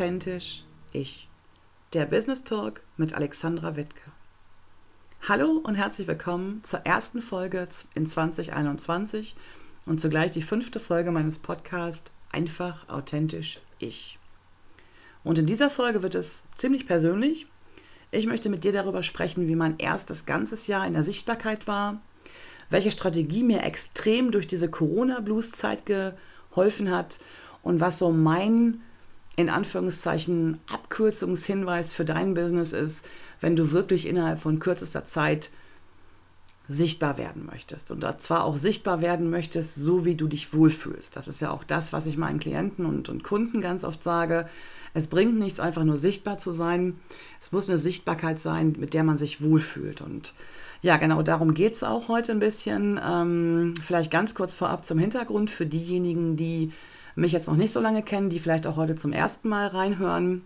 authentisch ich. Der Business Talk mit Alexandra Wittke. Hallo und herzlich willkommen zur ersten Folge in 2021 und zugleich die fünfte Folge meines Podcasts Einfach authentisch ich. Und in dieser Folge wird es ziemlich persönlich. Ich möchte mit dir darüber sprechen, wie mein erstes ganzes Jahr in der Sichtbarkeit war, welche Strategie mir extrem durch diese Corona-Blues-Zeit geholfen hat und was so mein in Anführungszeichen Abkürzungshinweis für dein Business ist, wenn du wirklich innerhalb von kürzester Zeit sichtbar werden möchtest. Und zwar auch sichtbar werden möchtest, so wie du dich wohlfühlst. Das ist ja auch das, was ich meinen Klienten und, und Kunden ganz oft sage. Es bringt nichts, einfach nur sichtbar zu sein. Es muss eine Sichtbarkeit sein, mit der man sich wohlfühlt. Und ja, genau darum geht es auch heute ein bisschen. Ähm, vielleicht ganz kurz vorab zum Hintergrund für diejenigen, die mich jetzt noch nicht so lange kennen, die vielleicht auch heute zum ersten Mal reinhören.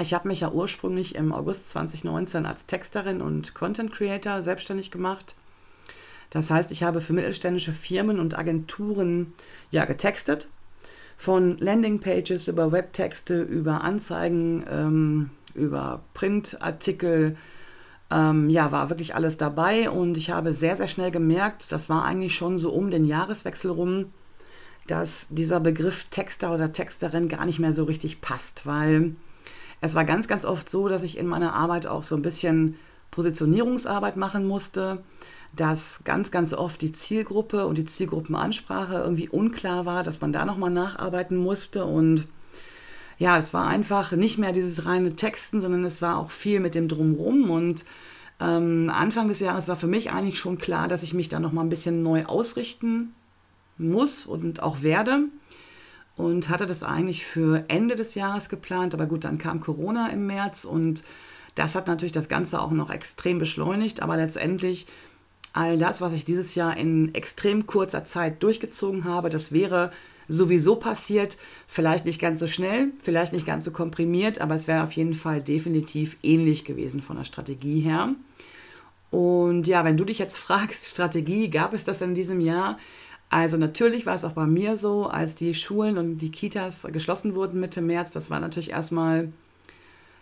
Ich habe mich ja ursprünglich im August 2019 als Texterin und Content Creator selbstständig gemacht. Das heißt, ich habe für mittelständische Firmen und Agenturen ja getextet. Von Landingpages über Webtexte, über Anzeigen, ähm, über Printartikel. Ähm, ja, war wirklich alles dabei und ich habe sehr, sehr schnell gemerkt, das war eigentlich schon so um den Jahreswechsel rum, dass dieser Begriff Texter oder Texterin gar nicht mehr so richtig passt, weil es war ganz, ganz oft so, dass ich in meiner Arbeit auch so ein bisschen Positionierungsarbeit machen musste, dass ganz, ganz oft die Zielgruppe und die Zielgruppenansprache irgendwie unklar war, dass man da nochmal nacharbeiten musste. Und ja, es war einfach nicht mehr dieses reine Texten, sondern es war auch viel mit dem Drumrum. Und ähm, Anfang des Jahres war für mich eigentlich schon klar, dass ich mich da nochmal ein bisschen neu ausrichten muss und auch werde. Und hatte das eigentlich für Ende des Jahres geplant, aber gut, dann kam Corona im März und das hat natürlich das Ganze auch noch extrem beschleunigt, aber letztendlich all das, was ich dieses Jahr in extrem kurzer Zeit durchgezogen habe, das wäre sowieso passiert. Vielleicht nicht ganz so schnell, vielleicht nicht ganz so komprimiert, aber es wäre auf jeden Fall definitiv ähnlich gewesen von der Strategie her. Und ja, wenn du dich jetzt fragst, Strategie, gab es das in diesem Jahr? Also natürlich war es auch bei mir so, als die Schulen und die Kitas geschlossen wurden Mitte März, das war natürlich erstmal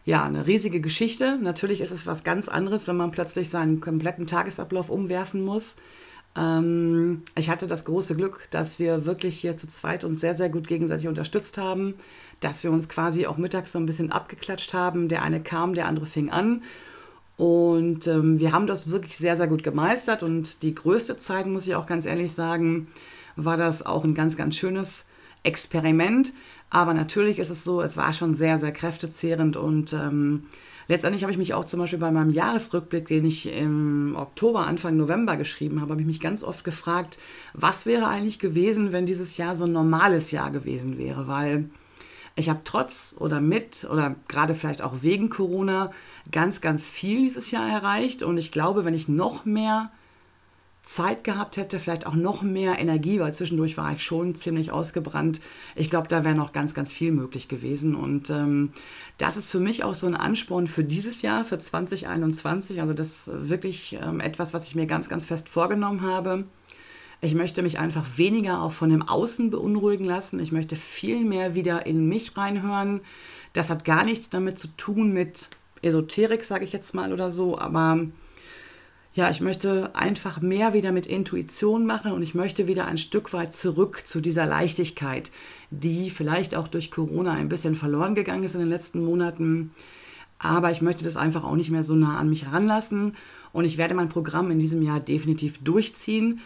ja, eine riesige Geschichte. Natürlich ist es was ganz anderes, wenn man plötzlich seinen kompletten Tagesablauf umwerfen muss. Ähm, ich hatte das große Glück, dass wir wirklich hier zu zweit uns sehr, sehr gut gegenseitig unterstützt haben, dass wir uns quasi auch mittags so ein bisschen abgeklatscht haben. Der eine kam, der andere fing an. Und ähm, wir haben das wirklich sehr, sehr gut gemeistert. Und die größte Zeit, muss ich auch ganz ehrlich sagen, war das auch ein ganz, ganz schönes Experiment. Aber natürlich ist es so, es war schon sehr, sehr kräftezehrend. Und ähm, letztendlich habe ich mich auch zum Beispiel bei meinem Jahresrückblick, den ich im Oktober, Anfang November geschrieben habe, habe ich mich ganz oft gefragt, was wäre eigentlich gewesen, wenn dieses Jahr so ein normales Jahr gewesen wäre. Weil ich habe trotz oder mit oder gerade vielleicht auch wegen Corona ganz, ganz viel dieses Jahr erreicht. Und ich glaube, wenn ich noch mehr Zeit gehabt hätte, vielleicht auch noch mehr Energie, weil zwischendurch war ich schon ziemlich ausgebrannt. Ich glaube, da wäre noch ganz, ganz viel möglich gewesen. Und ähm, das ist für mich auch so ein Ansporn für dieses Jahr, für 2021. Also das ist wirklich ähm, etwas, was ich mir ganz, ganz fest vorgenommen habe ich möchte mich einfach weniger auch von dem Außen beunruhigen lassen. Ich möchte viel mehr wieder in mich reinhören. Das hat gar nichts damit zu tun mit Esoterik, sage ich jetzt mal oder so, aber ja, ich möchte einfach mehr wieder mit Intuition machen und ich möchte wieder ein Stück weit zurück zu dieser Leichtigkeit, die vielleicht auch durch Corona ein bisschen verloren gegangen ist in den letzten Monaten. Aber ich möchte das einfach auch nicht mehr so nah an mich heranlassen und ich werde mein Programm in diesem Jahr definitiv durchziehen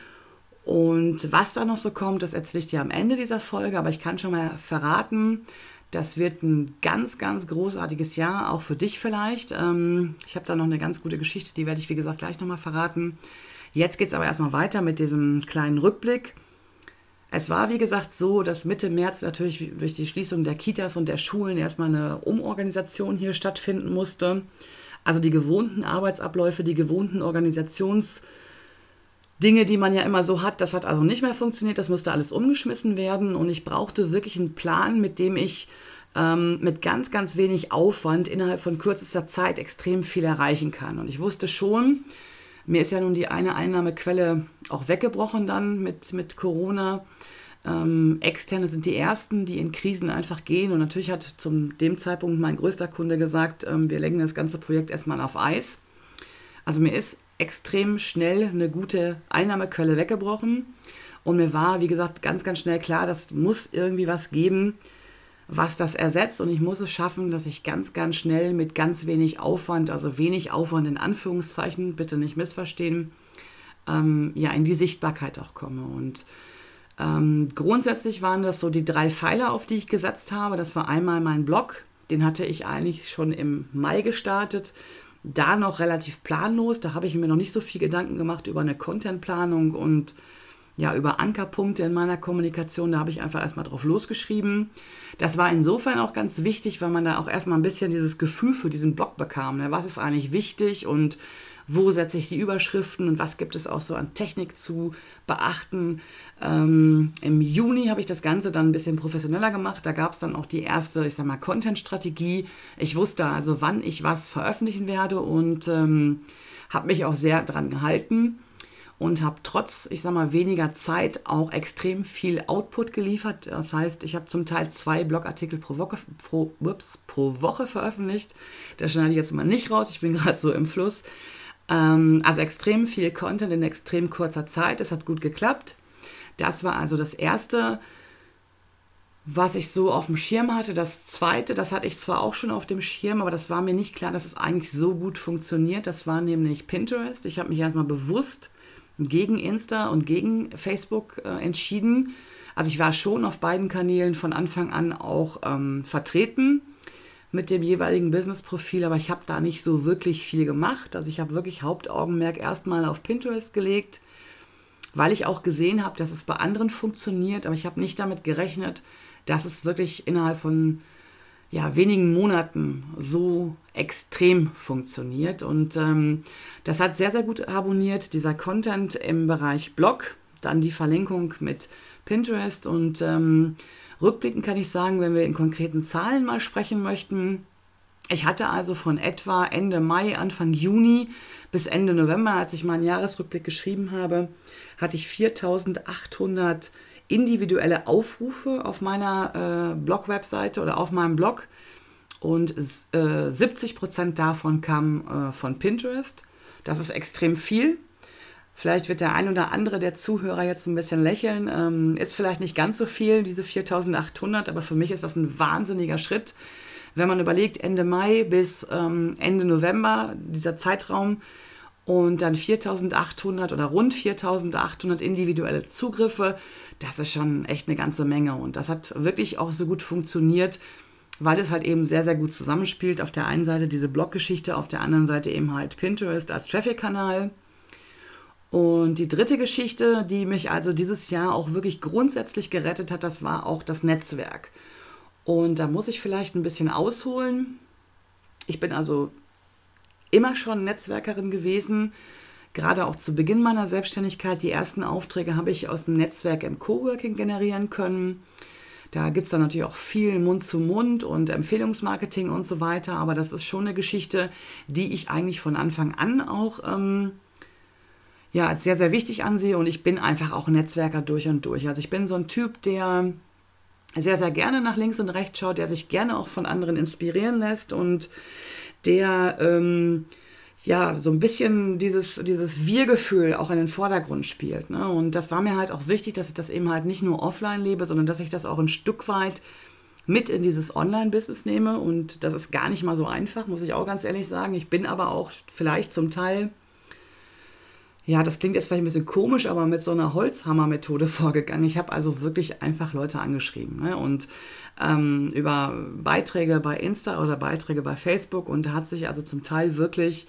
und was da noch so kommt, das erzähle ich dir am Ende dieser Folge, aber ich kann schon mal verraten, das wird ein ganz, ganz großartiges Jahr, auch für dich vielleicht. Ähm, ich habe da noch eine ganz gute Geschichte, die werde ich, wie gesagt, gleich nochmal verraten. Jetzt geht es aber erstmal weiter mit diesem kleinen Rückblick. Es war, wie gesagt, so, dass Mitte März natürlich durch die Schließung der Kitas und der Schulen erstmal eine Umorganisation hier stattfinden musste. Also die gewohnten Arbeitsabläufe, die gewohnten Organisations- Dinge, die man ja immer so hat, das hat also nicht mehr funktioniert, das musste alles umgeschmissen werden und ich brauchte wirklich einen Plan, mit dem ich ähm, mit ganz, ganz wenig Aufwand innerhalb von kürzester Zeit extrem viel erreichen kann. Und ich wusste schon, mir ist ja nun die eine Einnahmequelle auch weggebrochen dann mit, mit Corona. Ähm, Externe sind die ersten, die in Krisen einfach gehen. Und natürlich hat zum dem Zeitpunkt mein größter Kunde gesagt, ähm, wir legen das ganze Projekt erstmal auf Eis. Also mir ist extrem schnell eine gute Einnahmequelle weggebrochen. Und mir war, wie gesagt, ganz, ganz schnell klar, das muss irgendwie was geben, was das ersetzt. Und ich muss es schaffen, dass ich ganz, ganz schnell mit ganz wenig Aufwand, also wenig Aufwand in Anführungszeichen, bitte nicht missverstehen, ähm, ja, in die Sichtbarkeit auch komme. Und ähm, grundsätzlich waren das so die drei Pfeiler, auf die ich gesetzt habe. Das war einmal mein Blog, den hatte ich eigentlich schon im Mai gestartet. Da noch relativ planlos, da habe ich mir noch nicht so viel Gedanken gemacht über eine Contentplanung und ja, über Ankerpunkte in meiner Kommunikation, da habe ich einfach erstmal drauf losgeschrieben. Das war insofern auch ganz wichtig, weil man da auch erstmal ein bisschen dieses Gefühl für diesen Blog bekam. Ne? Was ist eigentlich wichtig und wo setze ich die Überschriften und was gibt es auch so an Technik zu beachten. Ähm, Im Juni habe ich das Ganze dann ein bisschen professioneller gemacht. Da gab es dann auch die erste, ich sag mal, Content-Strategie. Ich wusste also, wann ich was veröffentlichen werde und ähm, habe mich auch sehr dran gehalten und habe trotz, ich sag mal, weniger Zeit auch extrem viel Output geliefert. Das heißt, ich habe zum Teil zwei Blogartikel pro Woche, pro, ups, pro Woche veröffentlicht. Das schneide ich jetzt mal nicht raus, ich bin gerade so im Fluss. Ähm, also extrem viel Content in extrem kurzer Zeit. Es hat gut geklappt. Das war also das Erste, was ich so auf dem Schirm hatte. Das Zweite, das hatte ich zwar auch schon auf dem Schirm, aber das war mir nicht klar, dass es eigentlich so gut funktioniert. Das war nämlich Pinterest. Ich habe mich erstmal bewusst gegen Insta und gegen Facebook äh, entschieden. Also ich war schon auf beiden Kanälen von Anfang an auch ähm, vertreten mit dem jeweiligen Business-Profil, aber ich habe da nicht so wirklich viel gemacht. Also ich habe wirklich Hauptaugenmerk erstmal auf Pinterest gelegt, weil ich auch gesehen habe, dass es bei anderen funktioniert, aber ich habe nicht damit gerechnet, dass es wirklich innerhalb von ja, wenigen Monaten so extrem funktioniert. Und ähm, das hat sehr, sehr gut harmoniert, dieser Content im Bereich Blog, dann die Verlinkung mit Pinterest und ähm, Rückblickend kann ich sagen, wenn wir in konkreten Zahlen mal sprechen möchten, ich hatte also von etwa Ende Mai, Anfang Juni bis Ende November, als ich meinen Jahresrückblick geschrieben habe, hatte ich 4800 individuelle Aufrufe auf meiner äh, Blog-Webseite oder auf meinem Blog und äh, 70 Prozent davon kamen äh, von Pinterest. Das ist extrem viel. Vielleicht wird der ein oder andere der Zuhörer jetzt ein bisschen lächeln. Ähm, ist vielleicht nicht ganz so viel, diese 4800, aber für mich ist das ein wahnsinniger Schritt. Wenn man überlegt, Ende Mai bis ähm, Ende November, dieser Zeitraum, und dann 4800 oder rund 4800 individuelle Zugriffe, das ist schon echt eine ganze Menge. Und das hat wirklich auch so gut funktioniert, weil es halt eben sehr, sehr gut zusammenspielt. Auf der einen Seite diese Bloggeschichte, auf der anderen Seite eben halt Pinterest als Traffic-Kanal. Und die dritte Geschichte, die mich also dieses Jahr auch wirklich grundsätzlich gerettet hat, das war auch das Netzwerk. Und da muss ich vielleicht ein bisschen ausholen. Ich bin also immer schon Netzwerkerin gewesen, gerade auch zu Beginn meiner Selbstständigkeit. Die ersten Aufträge habe ich aus dem Netzwerk im Coworking generieren können. Da gibt es dann natürlich auch viel Mund zu Mund und Empfehlungsmarketing und so weiter. Aber das ist schon eine Geschichte, die ich eigentlich von Anfang an auch ähm, ja, als sehr, sehr wichtig ansehe und ich bin einfach auch Netzwerker durch und durch. Also ich bin so ein Typ, der sehr, sehr gerne nach links und rechts schaut, der sich gerne auch von anderen inspirieren lässt und der ähm, ja so ein bisschen dieses, dieses Wir-Gefühl auch in den Vordergrund spielt. Ne? Und das war mir halt auch wichtig, dass ich das eben halt nicht nur offline lebe, sondern dass ich das auch ein Stück weit mit in dieses Online-Business nehme. Und das ist gar nicht mal so einfach, muss ich auch ganz ehrlich sagen. Ich bin aber auch vielleicht zum Teil ja, das klingt jetzt vielleicht ein bisschen komisch, aber mit so einer Holzhammer-Methode vorgegangen. Ich habe also wirklich einfach Leute angeschrieben ne? und ähm, über Beiträge bei Insta oder Beiträge bei Facebook und da hat sich also zum Teil wirklich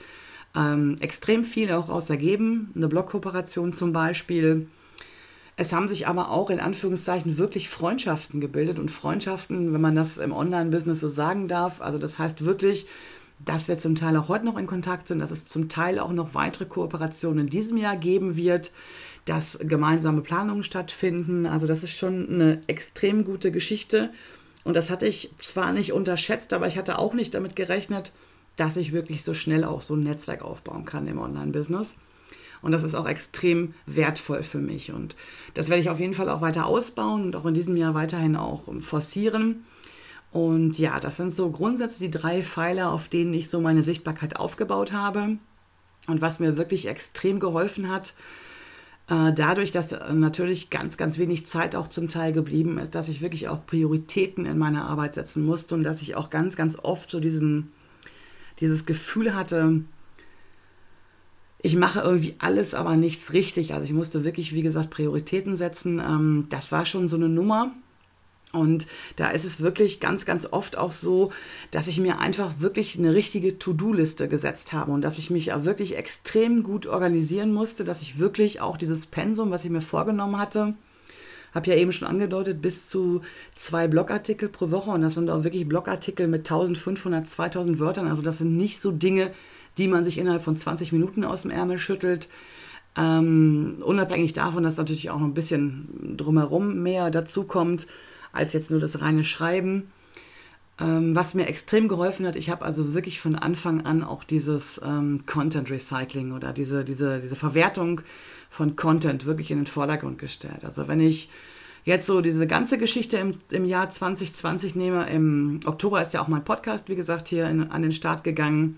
ähm, extrem viel auch aus ergeben. Eine Blogkooperation zum Beispiel. Es haben sich aber auch in Anführungszeichen wirklich Freundschaften gebildet und Freundschaften, wenn man das im Online-Business so sagen darf. Also das heißt wirklich, dass wir zum Teil auch heute noch in Kontakt sind, dass es zum Teil auch noch weitere Kooperationen in diesem Jahr geben wird, dass gemeinsame Planungen stattfinden. Also das ist schon eine extrem gute Geschichte. Und das hatte ich zwar nicht unterschätzt, aber ich hatte auch nicht damit gerechnet, dass ich wirklich so schnell auch so ein Netzwerk aufbauen kann im Online-Business. Und das ist auch extrem wertvoll für mich. Und das werde ich auf jeden Fall auch weiter ausbauen und auch in diesem Jahr weiterhin auch forcieren. Und ja, das sind so grundsätzlich die drei Pfeiler, auf denen ich so meine Sichtbarkeit aufgebaut habe. Und was mir wirklich extrem geholfen hat, äh, dadurch, dass natürlich ganz, ganz wenig Zeit auch zum Teil geblieben ist, dass ich wirklich auch Prioritäten in meiner Arbeit setzen musste und dass ich auch ganz, ganz oft so diesen, dieses Gefühl hatte, ich mache irgendwie alles, aber nichts richtig. Also ich musste wirklich, wie gesagt, Prioritäten setzen. Ähm, das war schon so eine Nummer. Und da ist es wirklich ganz, ganz oft auch so, dass ich mir einfach wirklich eine richtige To-Do-Liste gesetzt habe und dass ich mich auch wirklich extrem gut organisieren musste, dass ich wirklich auch dieses Pensum, was ich mir vorgenommen hatte, habe ja eben schon angedeutet, bis zu zwei Blogartikel pro Woche und das sind auch wirklich Blogartikel mit 1500, 2000 Wörtern. Also das sind nicht so Dinge, die man sich innerhalb von 20 Minuten aus dem Ärmel schüttelt. Ähm, unabhängig davon, dass natürlich auch noch ein bisschen drumherum mehr dazu kommt als jetzt nur das reine Schreiben. Ähm, was mir extrem geholfen hat, ich habe also wirklich von Anfang an auch dieses ähm, Content Recycling oder diese, diese, diese Verwertung von Content wirklich in den Vordergrund gestellt. Also wenn ich jetzt so diese ganze Geschichte im, im Jahr 2020 nehme, im Oktober ist ja auch mein Podcast, wie gesagt, hier in, an den Start gegangen.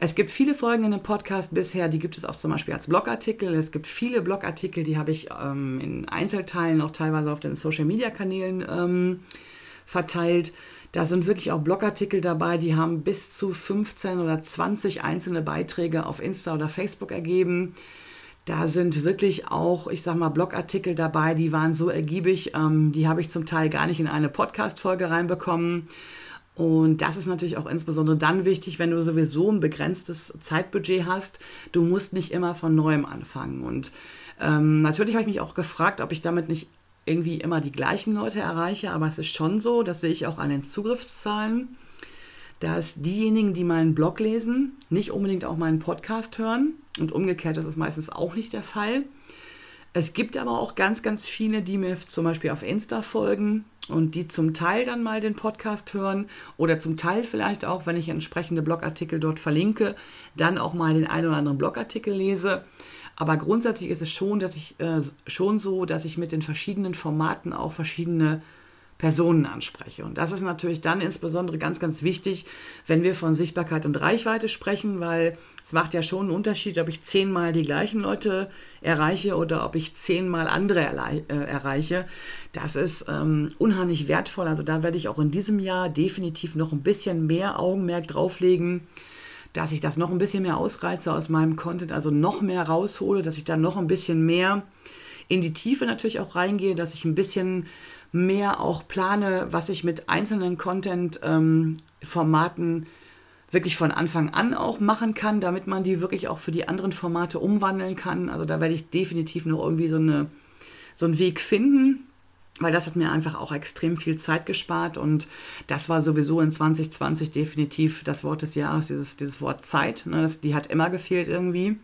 Es gibt viele Folgen in dem Podcast bisher, die gibt es auch zum Beispiel als Blogartikel. Es gibt viele Blogartikel, die habe ich ähm, in Einzelteilen auch teilweise auf den Social-Media-Kanälen ähm, verteilt. Da sind wirklich auch Blogartikel dabei, die haben bis zu 15 oder 20 einzelne Beiträge auf Insta oder Facebook ergeben. Da sind wirklich auch, ich sag mal, Blogartikel dabei, die waren so ergiebig, ähm, die habe ich zum Teil gar nicht in eine Podcast-Folge reinbekommen. Und das ist natürlich auch insbesondere dann wichtig, wenn du sowieso ein begrenztes Zeitbudget hast. Du musst nicht immer von neuem anfangen. Und ähm, natürlich habe ich mich auch gefragt, ob ich damit nicht irgendwie immer die gleichen Leute erreiche, aber es ist schon so, das sehe ich auch an den Zugriffszahlen, dass diejenigen, die meinen Blog lesen, nicht unbedingt auch meinen Podcast hören und umgekehrt das ist meistens auch nicht der Fall. Es gibt aber auch ganz, ganz viele, die mir zum Beispiel auf Insta folgen und die zum Teil dann mal den Podcast hören oder zum Teil vielleicht auch, wenn ich entsprechende Blogartikel dort verlinke, dann auch mal den einen oder anderen Blogartikel lese. Aber grundsätzlich ist es schon, dass ich äh, schon so, dass ich mit den verschiedenen Formaten auch verschiedene Personen anspreche. Und das ist natürlich dann insbesondere ganz, ganz wichtig, wenn wir von Sichtbarkeit und Reichweite sprechen, weil es macht ja schon einen Unterschied, ob ich zehnmal die gleichen Leute erreiche oder ob ich zehnmal andere äh, erreiche. Das ist ähm, unheimlich wertvoll. Also da werde ich auch in diesem Jahr definitiv noch ein bisschen mehr Augenmerk drauflegen dass ich das noch ein bisschen mehr ausreize aus meinem Content, also noch mehr raushole, dass ich da noch ein bisschen mehr in die Tiefe natürlich auch reingehe, dass ich ein bisschen mehr auch plane, was ich mit einzelnen Content-Formaten ähm, wirklich von Anfang an auch machen kann, damit man die wirklich auch für die anderen Formate umwandeln kann. Also da werde ich definitiv noch irgendwie so, eine, so einen Weg finden, weil das hat mir einfach auch extrem viel Zeit gespart und das war sowieso in 2020 definitiv das Wort des Jahres, dieses, dieses Wort Zeit. Ne, das, die hat immer gefehlt irgendwie.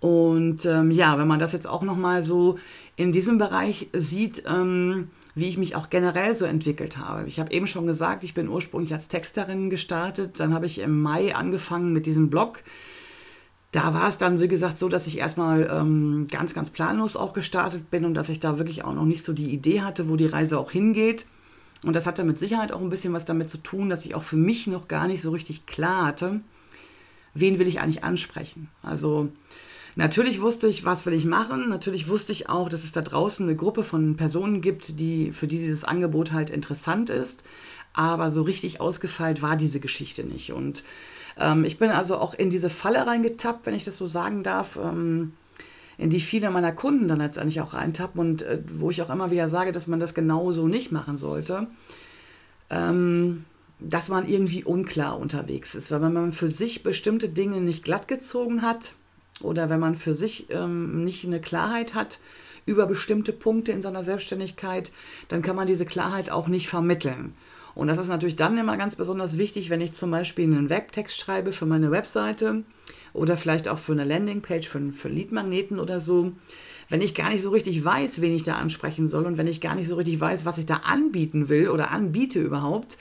Und ähm, ja, wenn man das jetzt auch nochmal so in diesem Bereich sieht, ähm, wie ich mich auch generell so entwickelt habe. Ich habe eben schon gesagt, ich bin ursprünglich als Texterin gestartet, dann habe ich im Mai angefangen mit diesem Blog. Da war es dann, wie gesagt, so, dass ich erstmal ähm, ganz, ganz planlos auch gestartet bin und dass ich da wirklich auch noch nicht so die Idee hatte, wo die Reise auch hingeht. Und das hatte mit Sicherheit auch ein bisschen was damit zu tun, dass ich auch für mich noch gar nicht so richtig klar hatte, wen will ich eigentlich ansprechen. Also Natürlich wusste ich, was will ich machen. Natürlich wusste ich auch, dass es da draußen eine Gruppe von Personen gibt, die, für die dieses Angebot halt interessant ist. Aber so richtig ausgefeilt war diese Geschichte nicht. Und ähm, ich bin also auch in diese Falle reingetappt, wenn ich das so sagen darf. Ähm, in die viele meiner Kunden dann letztendlich auch reintappen und äh, wo ich auch immer wieder sage, dass man das genauso nicht machen sollte, ähm, dass man irgendwie unklar unterwegs ist. Weil wenn man für sich bestimmte Dinge nicht glatt gezogen hat, oder wenn man für sich ähm, nicht eine Klarheit hat über bestimmte Punkte in seiner Selbstständigkeit, dann kann man diese Klarheit auch nicht vermitteln. Und das ist natürlich dann immer ganz besonders wichtig, wenn ich zum Beispiel einen Webtext schreibe für meine Webseite oder vielleicht auch für eine Landingpage, für, für Leadmagneten oder so. Wenn ich gar nicht so richtig weiß, wen ich da ansprechen soll und wenn ich gar nicht so richtig weiß, was ich da anbieten will oder anbiete überhaupt,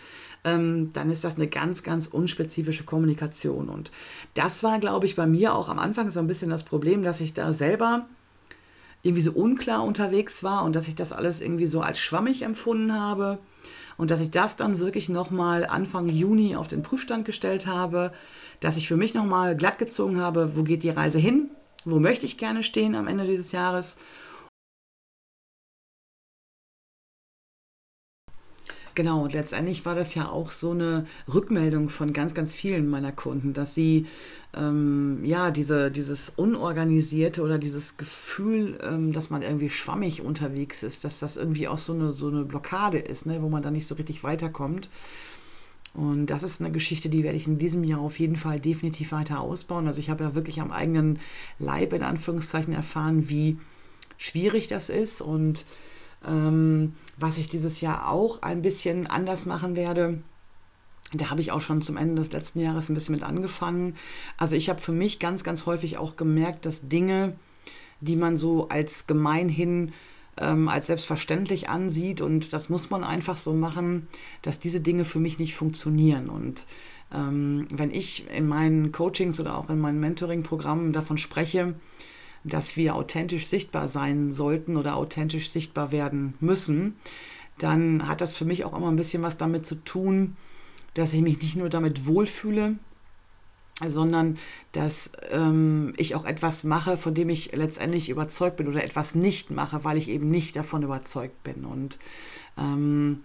ähm, dann ist das eine ganz, ganz unspezifische Kommunikation. Und das war, glaube ich, bei mir auch am Anfang so ein bisschen das Problem, dass ich da selber irgendwie so unklar unterwegs war und dass ich das alles irgendwie so als schwammig empfunden habe und dass ich das dann wirklich nochmal Anfang Juni auf den Prüfstand gestellt habe, dass ich für mich nochmal glatt gezogen habe, wo geht die Reise hin, wo möchte ich gerne stehen am Ende dieses Jahres Genau, und letztendlich war das ja auch so eine Rückmeldung von ganz, ganz vielen meiner Kunden, dass sie ähm, ja diese, dieses Unorganisierte oder dieses Gefühl, ähm, dass man irgendwie schwammig unterwegs ist, dass das irgendwie auch so eine, so eine Blockade ist, ne, wo man da nicht so richtig weiterkommt. Und das ist eine Geschichte, die werde ich in diesem Jahr auf jeden Fall definitiv weiter ausbauen. Also ich habe ja wirklich am eigenen Leib in Anführungszeichen erfahren, wie schwierig das ist und ähm, was ich dieses Jahr auch ein bisschen anders machen werde, da habe ich auch schon zum Ende des letzten Jahres ein bisschen mit angefangen. Also ich habe für mich ganz, ganz häufig auch gemerkt, dass Dinge, die man so als gemeinhin ähm, als selbstverständlich ansieht und das muss man einfach so machen, dass diese Dinge für mich nicht funktionieren. Und ähm, wenn ich in meinen Coachings oder auch in meinen Mentoring-Programmen davon spreche, dass wir authentisch sichtbar sein sollten oder authentisch sichtbar werden müssen, dann hat das für mich auch immer ein bisschen was damit zu tun, dass ich mich nicht nur damit wohlfühle, sondern dass ähm, ich auch etwas mache, von dem ich letztendlich überzeugt bin oder etwas nicht mache, weil ich eben nicht davon überzeugt bin. Und ähm,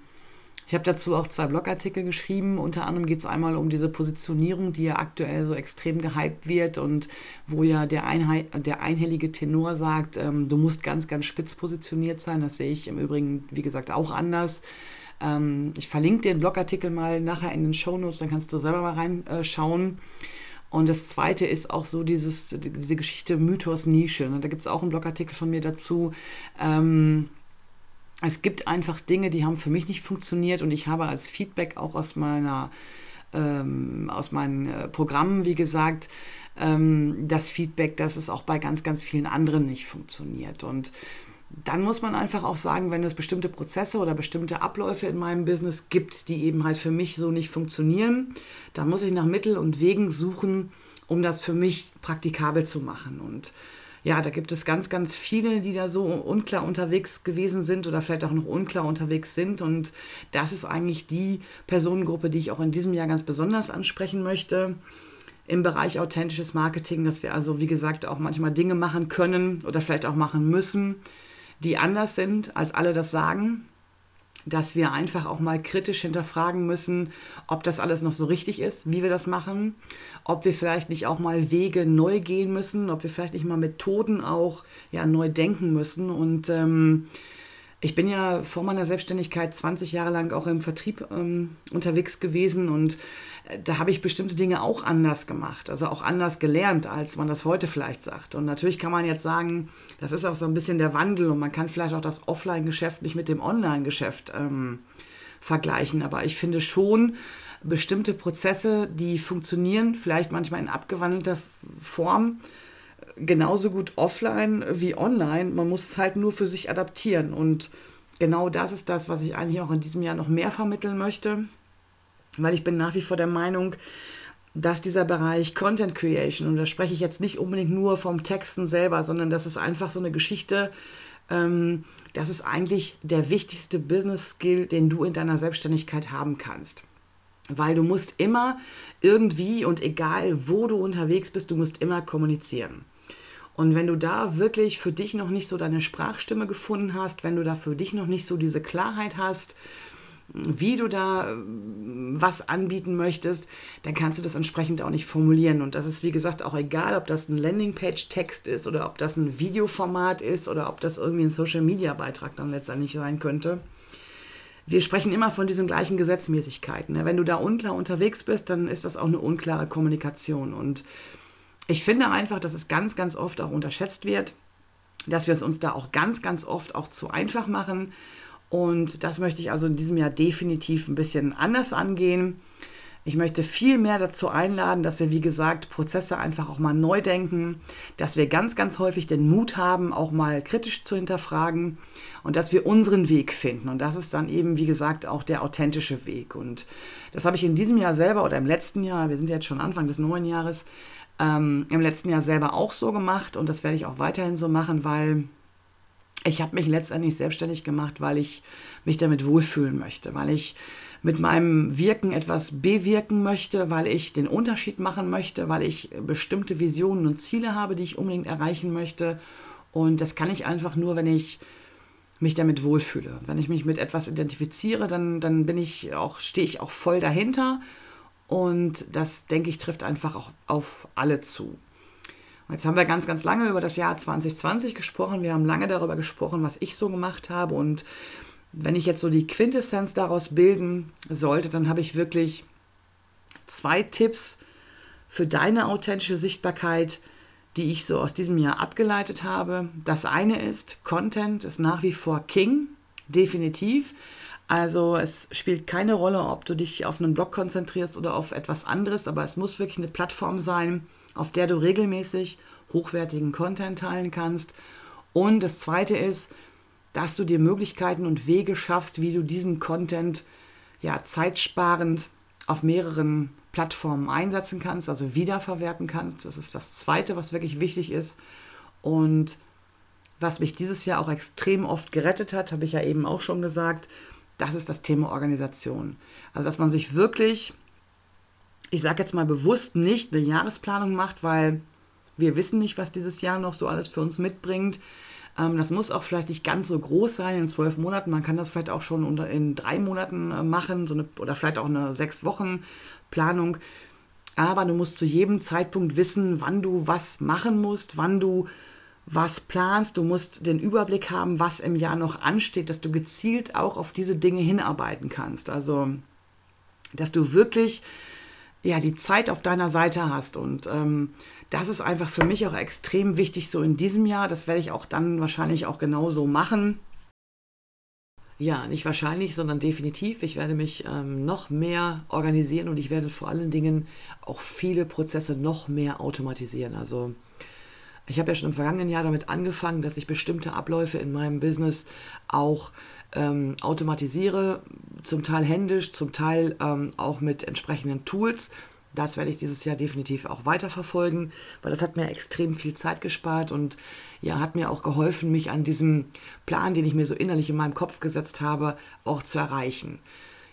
ich habe dazu auch zwei Blogartikel geschrieben. Unter anderem geht es einmal um diese Positionierung, die ja aktuell so extrem gehypt wird und wo ja der, Einheit, der einhellige Tenor sagt, ähm, du musst ganz, ganz spitz positioniert sein. Das sehe ich im Übrigen, wie gesagt, auch anders. Ähm, ich verlinke den Blogartikel mal nachher in den Show Notes, dann kannst du selber mal reinschauen. Und das zweite ist auch so dieses, diese Geschichte Mythos Nische. Ne? Da gibt es auch einen Blogartikel von mir dazu. Ähm, es gibt einfach Dinge, die haben für mich nicht funktioniert und ich habe als Feedback auch aus meiner ähm, aus meinen äh, Programmen, wie gesagt, ähm, das Feedback, dass es auch bei ganz, ganz vielen anderen nicht funktioniert. Und dann muss man einfach auch sagen, wenn es bestimmte Prozesse oder bestimmte Abläufe in meinem Business gibt, die eben halt für mich so nicht funktionieren, dann muss ich nach Mittel und Wegen suchen, um das für mich praktikabel zu machen. Und ja, da gibt es ganz, ganz viele, die da so unklar unterwegs gewesen sind oder vielleicht auch noch unklar unterwegs sind. Und das ist eigentlich die Personengruppe, die ich auch in diesem Jahr ganz besonders ansprechen möchte im Bereich authentisches Marketing, dass wir also, wie gesagt, auch manchmal Dinge machen können oder vielleicht auch machen müssen, die anders sind, als alle das sagen dass wir einfach auch mal kritisch hinterfragen müssen, ob das alles noch so richtig ist, wie wir das machen, ob wir vielleicht nicht auch mal Wege neu gehen müssen, ob wir vielleicht nicht mal Methoden auch ja, neu denken müssen. Und ähm, ich bin ja vor meiner Selbstständigkeit 20 Jahre lang auch im Vertrieb ähm, unterwegs gewesen und äh, da habe ich bestimmte Dinge auch anders gemacht, also auch anders gelernt, als man das heute vielleicht sagt. Und natürlich kann man jetzt sagen, das ist auch so ein bisschen der Wandel und man kann vielleicht auch das Offline-Geschäft nicht mit dem Online-Geschäft ähm, vergleichen. Aber ich finde schon bestimmte Prozesse, die funktionieren, vielleicht manchmal in abgewandelter Form, genauso gut offline wie online. Man muss es halt nur für sich adaptieren. Und genau das ist das, was ich eigentlich auch in diesem Jahr noch mehr vermitteln möchte, weil ich bin nach wie vor der Meinung, dass dieser Bereich Content Creation, und da spreche ich jetzt nicht unbedingt nur vom Texten selber, sondern das ist einfach so eine Geschichte, ähm, das ist eigentlich der wichtigste Business Skill, den du in deiner Selbstständigkeit haben kannst. Weil du musst immer irgendwie und egal wo du unterwegs bist, du musst immer kommunizieren. Und wenn du da wirklich für dich noch nicht so deine Sprachstimme gefunden hast, wenn du da für dich noch nicht so diese Klarheit hast, wie du da äh, was anbieten möchtest, dann kannst du das entsprechend auch nicht formulieren. Und das ist, wie gesagt, auch egal, ob das ein Landingpage-Text ist oder ob das ein Videoformat ist oder ob das irgendwie ein Social-Media-Beitrag dann letztendlich sein könnte. Wir sprechen immer von diesen gleichen Gesetzmäßigkeiten. Ne? Wenn du da unklar unterwegs bist, dann ist das auch eine unklare Kommunikation. Und ich finde einfach, dass es ganz, ganz oft auch unterschätzt wird, dass wir es uns da auch ganz, ganz oft auch zu einfach machen. Und das möchte ich also in diesem Jahr definitiv ein bisschen anders angehen. Ich möchte viel mehr dazu einladen, dass wir, wie gesagt, Prozesse einfach auch mal neu denken, dass wir ganz, ganz häufig den Mut haben, auch mal kritisch zu hinterfragen und dass wir unseren Weg finden. Und das ist dann eben, wie gesagt, auch der authentische Weg. Und das habe ich in diesem Jahr selber oder im letzten Jahr, wir sind jetzt schon Anfang des neuen Jahres, ähm, im letzten Jahr selber auch so gemacht und das werde ich auch weiterhin so machen, weil ich habe mich letztendlich selbstständig gemacht, weil ich mich damit wohlfühlen möchte, weil ich mit meinem Wirken etwas bewirken möchte, weil ich den Unterschied machen möchte, weil ich bestimmte Visionen und Ziele habe, die ich unbedingt erreichen möchte. Und das kann ich einfach nur, wenn ich mich damit wohlfühle. Wenn ich mich mit etwas identifiziere, dann, dann bin ich auch, stehe ich auch voll dahinter. Und das, denke ich, trifft einfach auch auf alle zu. Jetzt haben wir ganz, ganz lange über das Jahr 2020 gesprochen. Wir haben lange darüber gesprochen, was ich so gemacht habe. Und wenn ich jetzt so die Quintessenz daraus bilden sollte, dann habe ich wirklich zwei Tipps für deine authentische Sichtbarkeit, die ich so aus diesem Jahr abgeleitet habe. Das eine ist, Content ist nach wie vor King, definitiv. Also es spielt keine Rolle, ob du dich auf einen Blog konzentrierst oder auf etwas anderes, aber es muss wirklich eine Plattform sein, auf der du regelmäßig hochwertigen Content teilen kannst. Und das Zweite ist, dass du dir Möglichkeiten und Wege schaffst, wie du diesen Content ja zeitsparend auf mehreren Plattformen einsetzen kannst, also wiederverwerten kannst. Das ist das Zweite, was wirklich wichtig ist. Und was mich dieses Jahr auch extrem oft gerettet hat, habe ich ja eben auch schon gesagt, das ist das Thema Organisation. Also, dass man sich wirklich, ich sage jetzt mal bewusst nicht eine Jahresplanung macht, weil wir wissen nicht, was dieses Jahr noch so alles für uns mitbringt. Ähm, das muss auch vielleicht nicht ganz so groß sein in zwölf Monaten. Man kann das vielleicht auch schon in drei Monaten äh, machen so eine, oder vielleicht auch eine sechs Wochen Planung. Aber du musst zu jedem Zeitpunkt wissen, wann du was machen musst, wann du was planst. Du musst den Überblick haben, was im Jahr noch ansteht, dass du gezielt auch auf diese Dinge hinarbeiten kannst. Also, dass du wirklich ja, die Zeit auf deiner Seite hast. Und ähm, das ist einfach für mich auch extrem wichtig so in diesem Jahr. Das werde ich auch dann wahrscheinlich auch genauso machen. Ja, nicht wahrscheinlich, sondern definitiv. Ich werde mich ähm, noch mehr organisieren und ich werde vor allen Dingen auch viele Prozesse noch mehr automatisieren. Also ich habe ja schon im vergangenen Jahr damit angefangen, dass ich bestimmte Abläufe in meinem Business auch ähm, automatisiere, zum Teil händisch, zum Teil ähm, auch mit entsprechenden Tools. Das werde ich dieses Jahr definitiv auch weiterverfolgen, weil das hat mir extrem viel Zeit gespart und ja, hat mir auch geholfen, mich an diesem Plan, den ich mir so innerlich in meinem Kopf gesetzt habe, auch zu erreichen.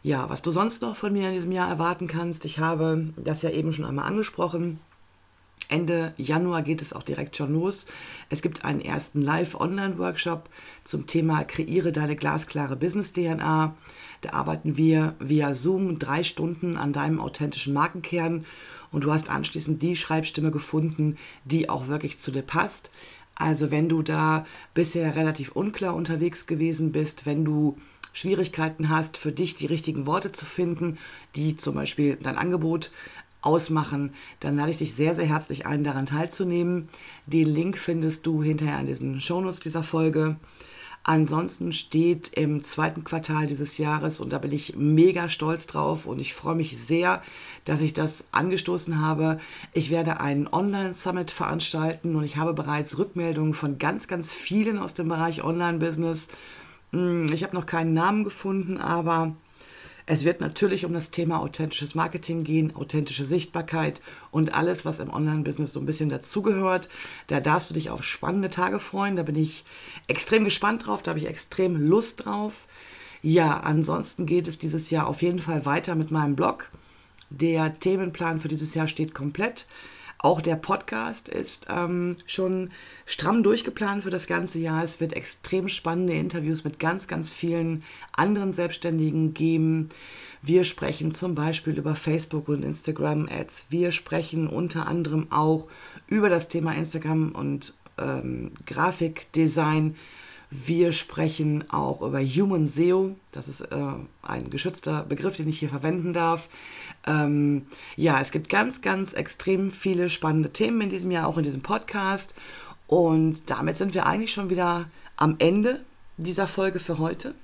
Ja, was du sonst noch von mir in diesem Jahr erwarten kannst, ich habe das ja eben schon einmal angesprochen. Ende Januar geht es auch direkt schon los. Es gibt einen ersten Live-Online-Workshop zum Thema Kreiere deine glasklare Business-DNA. Da arbeiten wir via Zoom drei Stunden an deinem authentischen Markenkern und du hast anschließend die Schreibstimme gefunden, die auch wirklich zu dir passt. Also wenn du da bisher relativ unklar unterwegs gewesen bist, wenn du Schwierigkeiten hast, für dich die richtigen Worte zu finden, die zum Beispiel dein Angebot ausmachen, dann lade ich dich sehr, sehr herzlich ein, daran teilzunehmen. Den Link findest du hinterher in diesen Shownotes dieser Folge. Ansonsten steht im zweiten Quartal dieses Jahres, und da bin ich mega stolz drauf und ich freue mich sehr, dass ich das angestoßen habe. Ich werde einen Online-Summit veranstalten und ich habe bereits Rückmeldungen von ganz, ganz vielen aus dem Bereich Online-Business. Hm, ich habe noch keinen Namen gefunden, aber es wird natürlich um das Thema authentisches Marketing gehen, authentische Sichtbarkeit und alles, was im Online-Business so ein bisschen dazugehört. Da darfst du dich auf spannende Tage freuen. Da bin ich extrem gespannt drauf, da habe ich extrem Lust drauf. Ja, ansonsten geht es dieses Jahr auf jeden Fall weiter mit meinem Blog. Der Themenplan für dieses Jahr steht komplett. Auch der Podcast ist ähm, schon stramm durchgeplant für das ganze Jahr. Es wird extrem spannende Interviews mit ganz, ganz vielen anderen Selbstständigen geben. Wir sprechen zum Beispiel über Facebook und Instagram Ads. Wir sprechen unter anderem auch über das Thema Instagram und ähm, Grafikdesign. Wir sprechen auch über Human SEO. Das ist äh, ein geschützter Begriff, den ich hier verwenden darf. Ähm, ja, es gibt ganz, ganz extrem viele spannende Themen in diesem Jahr, auch in diesem Podcast. Und damit sind wir eigentlich schon wieder am Ende dieser Folge für heute.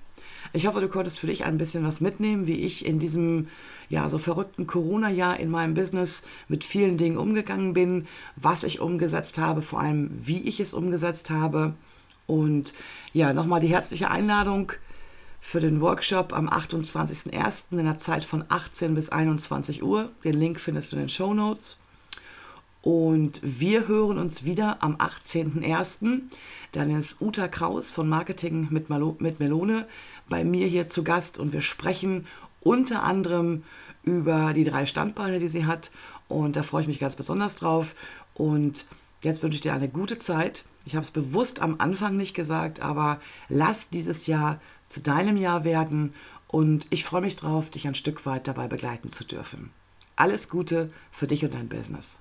Ich hoffe, du konntest für dich ein bisschen was mitnehmen, wie ich in diesem ja so verrückten Corona-Jahr in meinem Business mit vielen Dingen umgegangen bin, was ich umgesetzt habe, vor allem wie ich es umgesetzt habe. Und ja, nochmal die herzliche Einladung für den Workshop am 28.01. in der Zeit von 18 bis 21 Uhr. Den Link findest du in den Show Notes. Und wir hören uns wieder am 18.01. Dann ist Uta Kraus von Marketing mit, Malo mit Melone bei mir hier zu Gast und wir sprechen unter anderem über die drei Standbeine, die sie hat. Und da freue ich mich ganz besonders drauf. Und jetzt wünsche ich dir eine gute Zeit. Ich habe es bewusst am Anfang nicht gesagt, aber lass dieses Jahr zu deinem Jahr werden. Und ich freue mich drauf, dich ein Stück weit dabei begleiten zu dürfen. Alles Gute für dich und dein Business.